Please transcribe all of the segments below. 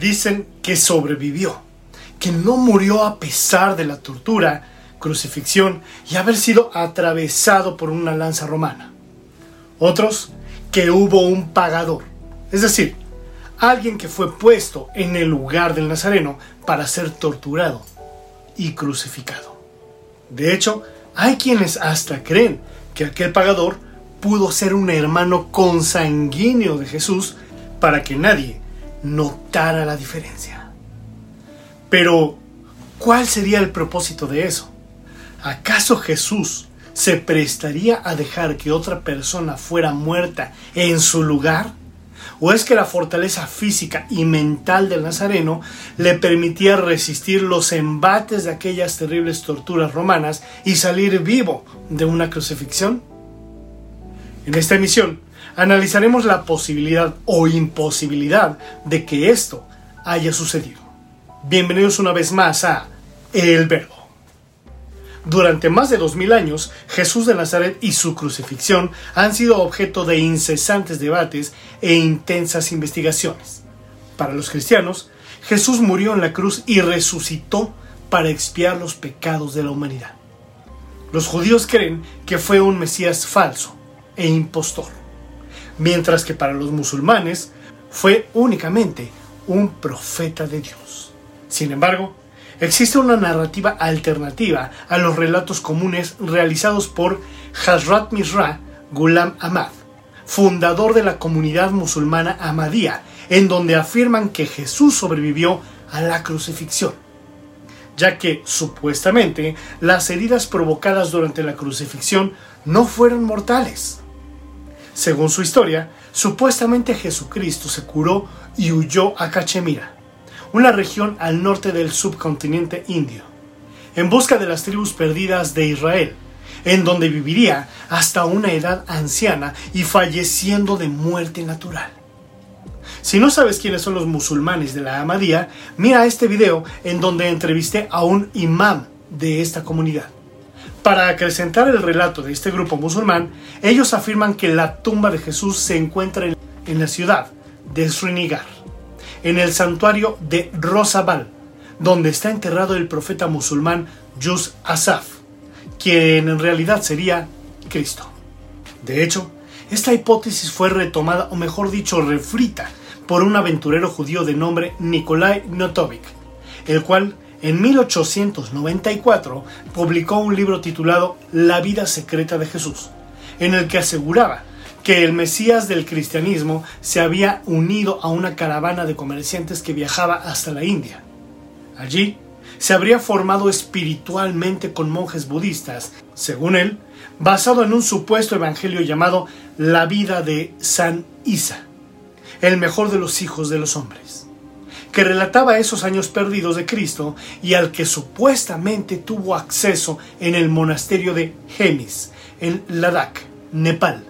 dicen que sobrevivió, que no murió a pesar de la tortura, crucifixión y haber sido atravesado por una lanza romana. Otros que hubo un pagador, es decir, alguien que fue puesto en el lugar del Nazareno para ser torturado y crucificado. De hecho, hay quienes hasta creen que aquel pagador pudo ser un hermano consanguíneo de Jesús para que nadie notara la diferencia. Pero, ¿cuál sería el propósito de eso? ¿Acaso Jesús se prestaría a dejar que otra persona fuera muerta en su lugar? ¿O es que la fortaleza física y mental del Nazareno le permitía resistir los embates de aquellas terribles torturas romanas y salir vivo de una crucifixión? En esta emisión analizaremos la posibilidad o imposibilidad de que esto haya sucedido. Bienvenidos una vez más a El Verbo. Durante más de dos mil años, Jesús de Nazaret y su crucifixión han sido objeto de incesantes debates e intensas investigaciones. Para los cristianos, Jesús murió en la cruz y resucitó para expiar los pecados de la humanidad. Los judíos creen que fue un Mesías falso e impostor mientras que para los musulmanes fue únicamente un profeta de Dios. Sin embargo, existe una narrativa alternativa a los relatos comunes realizados por Hazrat Misra Ghulam Ahmad, fundador de la comunidad musulmana Ahmadía, en donde afirman que Jesús sobrevivió a la crucifixión, ya que supuestamente las heridas provocadas durante la crucifixión no fueron mortales. Según su historia, supuestamente Jesucristo se curó y huyó a Cachemira, una región al norte del subcontinente indio, en busca de las tribus perdidas de Israel, en donde viviría hasta una edad anciana y falleciendo de muerte natural. Si no sabes quiénes son los musulmanes de la Ahmadía, mira este video en donde entrevisté a un imam de esta comunidad. Para acrecentar el relato de este grupo musulmán, ellos afirman que la tumba de Jesús se encuentra en la ciudad de Srinagar, en el santuario de Rosabal, donde está enterrado el profeta musulmán Yus Asaf, quien en realidad sería Cristo. De hecho, esta hipótesis fue retomada, o mejor dicho, refrita, por un aventurero judío de nombre Nikolai Notovik, el cual en 1894 publicó un libro titulado La vida secreta de Jesús, en el que aseguraba que el Mesías del cristianismo se había unido a una caravana de comerciantes que viajaba hasta la India. Allí se habría formado espiritualmente con monjes budistas, según él, basado en un supuesto evangelio llamado La vida de San Isa, el mejor de los hijos de los hombres que relataba esos años perdidos de Cristo y al que supuestamente tuvo acceso en el monasterio de Hemis, en Ladakh, Nepal.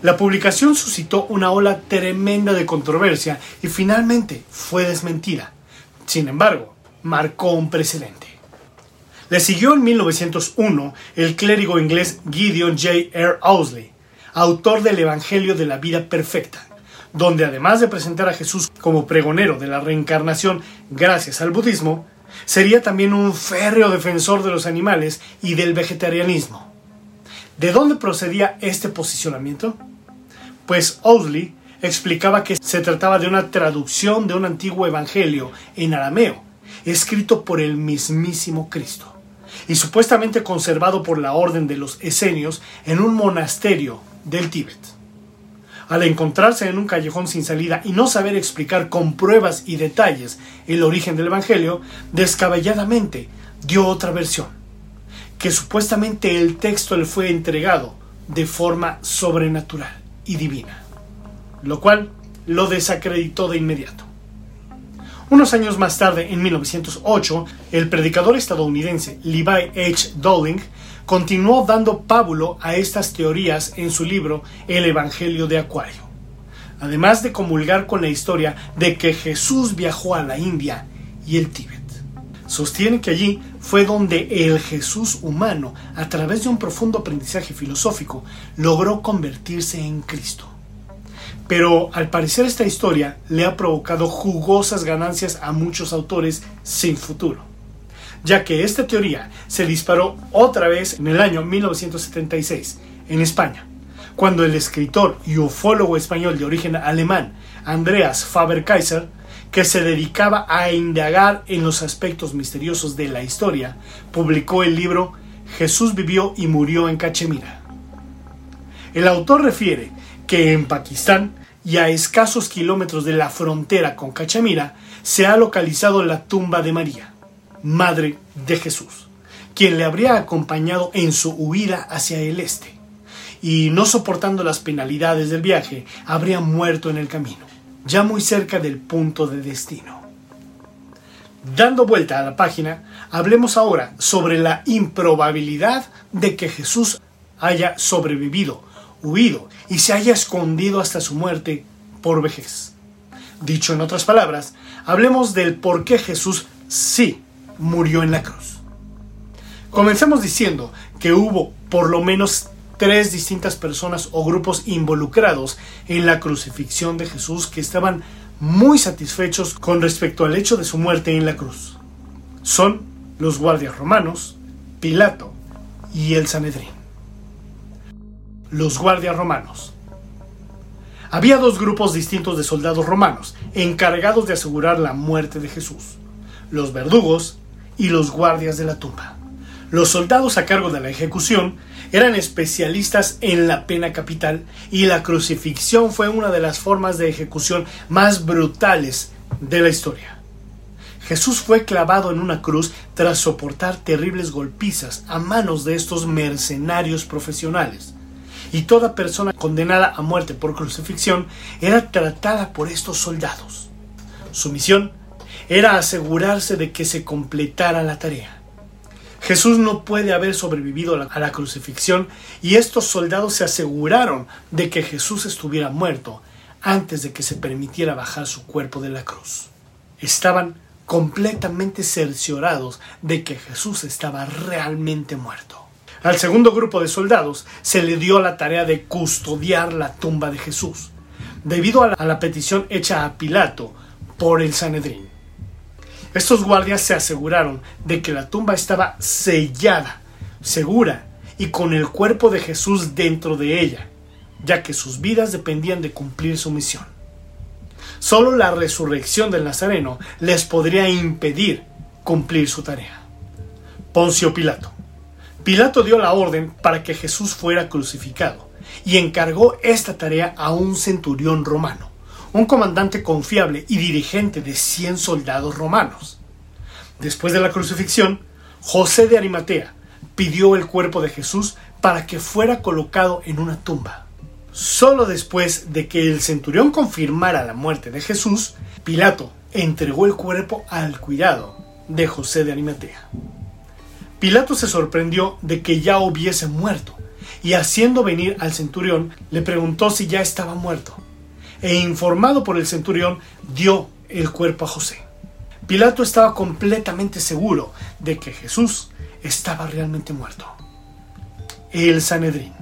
La publicación suscitó una ola tremenda de controversia y finalmente fue desmentida. Sin embargo, marcó un precedente. Le siguió en 1901 el clérigo inglés Gideon J. R. Owsley, autor del Evangelio de la Vida Perfecta, donde además de presentar a Jesús como pregonero de la reencarnación gracias al budismo, sería también un férreo defensor de los animales y del vegetarianismo. ¿De dónde procedía este posicionamiento? Pues Owsley explicaba que se trataba de una traducción de un antiguo evangelio en arameo, escrito por el mismísimo Cristo, y supuestamente conservado por la orden de los esenios en un monasterio del Tíbet al encontrarse en un callejón sin salida y no saber explicar con pruebas y detalles el origen del Evangelio, descabelladamente dio otra versión, que supuestamente el texto le fue entregado de forma sobrenatural y divina, lo cual lo desacreditó de inmediato. Unos años más tarde, en 1908, el predicador estadounidense Levi H. Dowling continuó dando pábulo a estas teorías en su libro El Evangelio de Acuario, además de comulgar con la historia de que Jesús viajó a la India y el Tíbet. Sostiene que allí fue donde el Jesús humano, a través de un profundo aprendizaje filosófico, logró convertirse en Cristo. Pero al parecer esta historia le ha provocado jugosas ganancias a muchos autores sin futuro, ya que esta teoría se disparó otra vez en el año 1976 en España, cuando el escritor y ufólogo español de origen alemán Andreas Faber-Kaiser, que se dedicaba a indagar en los aspectos misteriosos de la historia, publicó el libro Jesús vivió y murió en Cachemira. El autor refiere que en Pakistán y a escasos kilómetros de la frontera con Cachemira se ha localizado la tumba de María, madre de Jesús, quien le habría acompañado en su huida hacia el este, y no soportando las penalidades del viaje, habría muerto en el camino, ya muy cerca del punto de destino. Dando vuelta a la página, hablemos ahora sobre la improbabilidad de que Jesús haya sobrevivido huido y se haya escondido hasta su muerte por vejez. Dicho en otras palabras, hablemos del por qué Jesús sí murió en la cruz. Comencemos diciendo que hubo por lo menos tres distintas personas o grupos involucrados en la crucifixión de Jesús que estaban muy satisfechos con respecto al hecho de su muerte en la cruz. Son los guardias romanos, Pilato y el Sanedrín los guardias romanos. Había dos grupos distintos de soldados romanos encargados de asegurar la muerte de Jesús, los verdugos y los guardias de la tumba. Los soldados a cargo de la ejecución eran especialistas en la pena capital y la crucifixión fue una de las formas de ejecución más brutales de la historia. Jesús fue clavado en una cruz tras soportar terribles golpizas a manos de estos mercenarios profesionales y toda persona condenada a muerte por crucifixión era tratada por estos soldados. Su misión era asegurarse de que se completara la tarea. Jesús no puede haber sobrevivido a la crucifixión y estos soldados se aseguraron de que Jesús estuviera muerto antes de que se permitiera bajar su cuerpo de la cruz. Estaban completamente cerciorados de que Jesús estaba realmente muerto. Al segundo grupo de soldados se le dio la tarea de custodiar la tumba de Jesús, debido a la, petición hecha a Pilato por el Sanedrín. Estos guardias se aseguraron de que la tumba estaba sellada, segura y con el cuerpo de Jesús dentro de ella, ya que sus vidas dependían de cumplir su misión. Solo la resurrección del Nazareno les podría impedir cumplir su tarea. Poncio Pilato. Pilato dio la orden para que Jesús fuera crucificado y encargó esta tarea a un centurión romano, un comandante confiable y dirigente de 100 soldados romanos. Después de la crucifixión, José de Arimatea pidió el cuerpo de Jesús para que fuera colocado en una tumba. Solo después de que el centurión confirmara la muerte de Jesús, Pilato entregó el cuerpo al cuidado de José de Arimatea. Pilato se sorprendió de que ya hubiese muerto, y haciendo venir al centurión, le preguntó si ya estaba muerto. E informado por el centurión, dio el cuerpo a José. Pilato estaba completamente seguro de que Jesús estaba realmente muerto. El Sanedrín.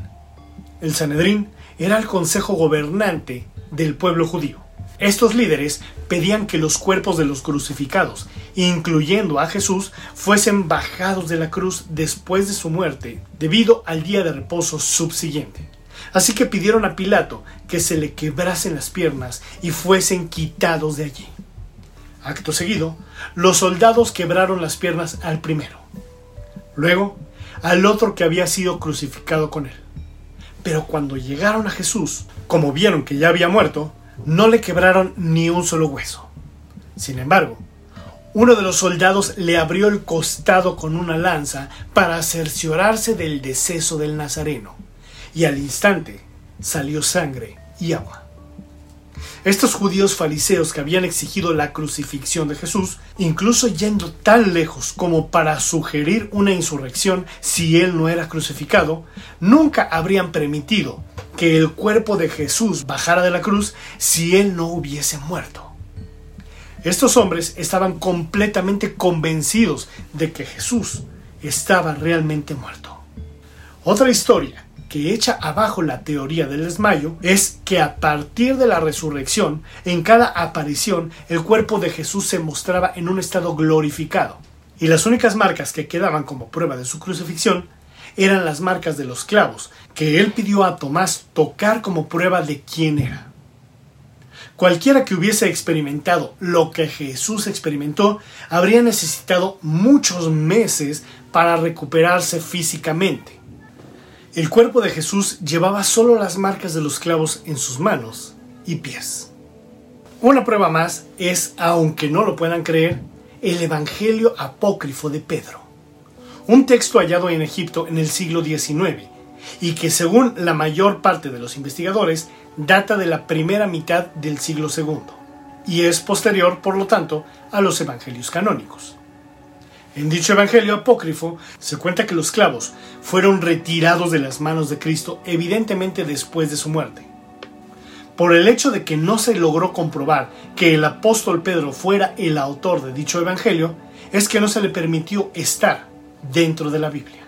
El Sanedrín era el consejo gobernante del pueblo judío. Estos líderes pedían que los cuerpos de los crucificados, incluyendo a Jesús, fuesen bajados de la cruz después de su muerte, debido al día de reposo subsiguiente. Así que pidieron a Pilato que se le quebrasen las piernas y fuesen quitados de allí. Acto seguido, los soldados quebraron las piernas al primero, luego al otro que había sido crucificado con él. Pero cuando llegaron a Jesús, como vieron que ya había muerto, no le quebraron ni un solo hueso. Sin embargo, uno de los soldados le abrió el costado con una lanza para cerciorarse del deceso del Nazareno, y al instante salió sangre y agua. Estos judíos fariseos que habían exigido la crucifixión de Jesús, incluso yendo tan lejos como para sugerir una insurrección si él no era crucificado, nunca habrían permitido que el cuerpo de Jesús bajara de la cruz si él no hubiese muerto. Estos hombres estaban completamente convencidos de que Jesús estaba realmente muerto. Otra historia que echa abajo la teoría del desmayo es que a partir de la resurrección, en cada aparición, el cuerpo de Jesús se mostraba en un estado glorificado. Y las únicas marcas que quedaban como prueba de su crucifixión eran las marcas de los clavos, que él pidió a Tomás tocar como prueba de quién era. Cualquiera que hubiese experimentado lo que Jesús experimentó habría necesitado muchos meses para recuperarse físicamente. El cuerpo de Jesús llevaba solo las marcas de los clavos en sus manos y pies. Una prueba más es, aunque no lo puedan creer, el Evangelio apócrifo de Pedro, un texto hallado en Egipto en el siglo XIX y que según la mayor parte de los investigadores data de la primera mitad del siglo II y es posterior, por lo tanto, a los evangelios canónicos. En dicho Evangelio apócrifo se cuenta que los clavos fueron retirados de las manos de Cristo evidentemente después de su muerte. Por el hecho de que no se logró comprobar que el apóstol Pedro fuera el autor de dicho Evangelio, es que no se le permitió estar dentro de la Biblia.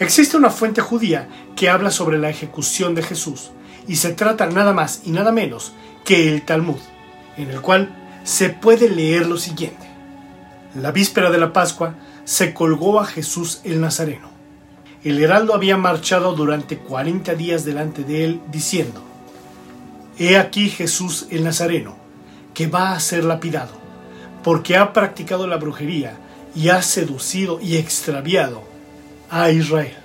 Existe una fuente judía que habla sobre la ejecución de Jesús y se trata nada más y nada menos que el Talmud, en el cual se puede leer lo siguiente. La víspera de la Pascua se colgó a Jesús el Nazareno. El heraldo había marchado durante cuarenta días delante de él, diciendo, He aquí Jesús el Nazareno, que va a ser lapidado, porque ha practicado la brujería y ha seducido y extraviado a Israel.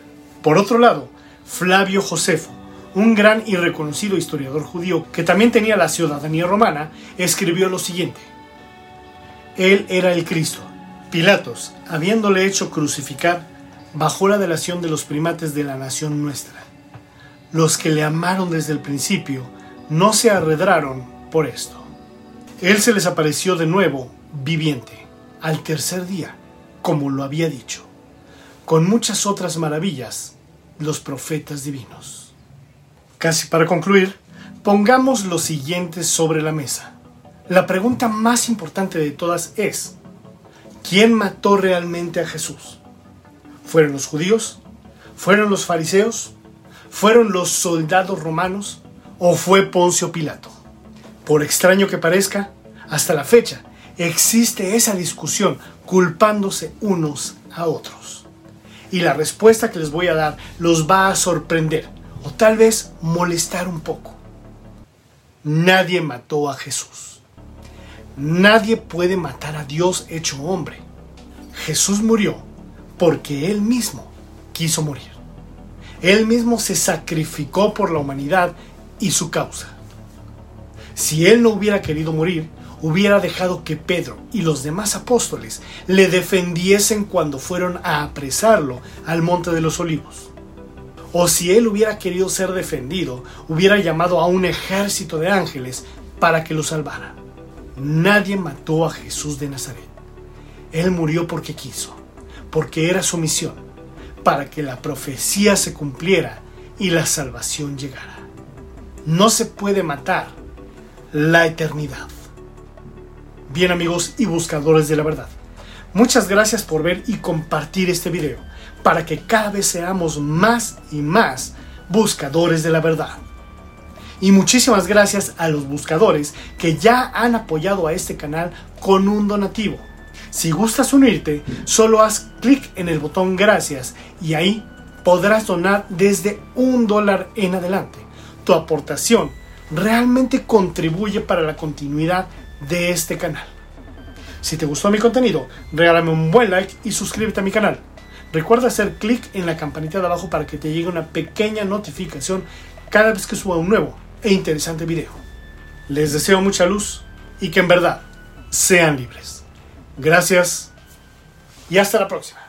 Por otro lado, Flavio Josefo, un gran y reconocido historiador judío que también tenía la ciudadanía romana, escribió lo siguiente. Él era el Cristo. Pilatos, habiéndole hecho crucificar, bajó la delación de los primates de la nación nuestra. Los que le amaron desde el principio no se arredraron por esto. Él se les apareció de nuevo, viviente, al tercer día, como lo había dicho, con muchas otras maravillas, los profetas divinos. Casi para concluir, pongamos lo siguiente sobre la mesa. La pregunta más importante de todas es, ¿quién mató realmente a Jesús? ¿Fueron los judíos? ¿Fueron los fariseos? ¿Fueron los soldados romanos? ¿O fue Poncio Pilato? Por extraño que parezca, hasta la fecha existe esa discusión culpándose unos a otros. Y la respuesta que les voy a dar los va a sorprender o tal vez molestar un poco. Nadie mató a Jesús. Nadie puede matar a Dios hecho hombre. Jesús murió porque Él mismo quiso morir. Él mismo se sacrificó por la humanidad y su causa. Si Él no hubiera querido morir, hubiera dejado que Pedro y los demás apóstoles le defendiesen cuando fueron a apresarlo al monte de los olivos. O si Él hubiera querido ser defendido, hubiera llamado a un ejército de ángeles para que lo salvara. Nadie mató a Jesús de Nazaret. Él murió porque quiso, porque era su misión, para que la profecía se cumpliera y la salvación llegara. No se puede matar la eternidad. Bien amigos y buscadores de la verdad, muchas gracias por ver y compartir este video para que cada vez seamos más y más buscadores de la verdad. Y muchísimas gracias a los buscadores que ya han apoyado a este canal con un donativo. Si gustas unirte, solo haz clic en el botón gracias y ahí podrás donar desde un dólar en adelante. Tu aportación realmente contribuye para la continuidad de este canal. Si te gustó mi contenido, regálame un buen like y suscríbete a mi canal. Recuerda hacer clic en la campanita de abajo para que te llegue una pequeña notificación cada vez que suba un nuevo e interesante video. Les deseo mucha luz y que en verdad sean libres. Gracias y hasta la próxima.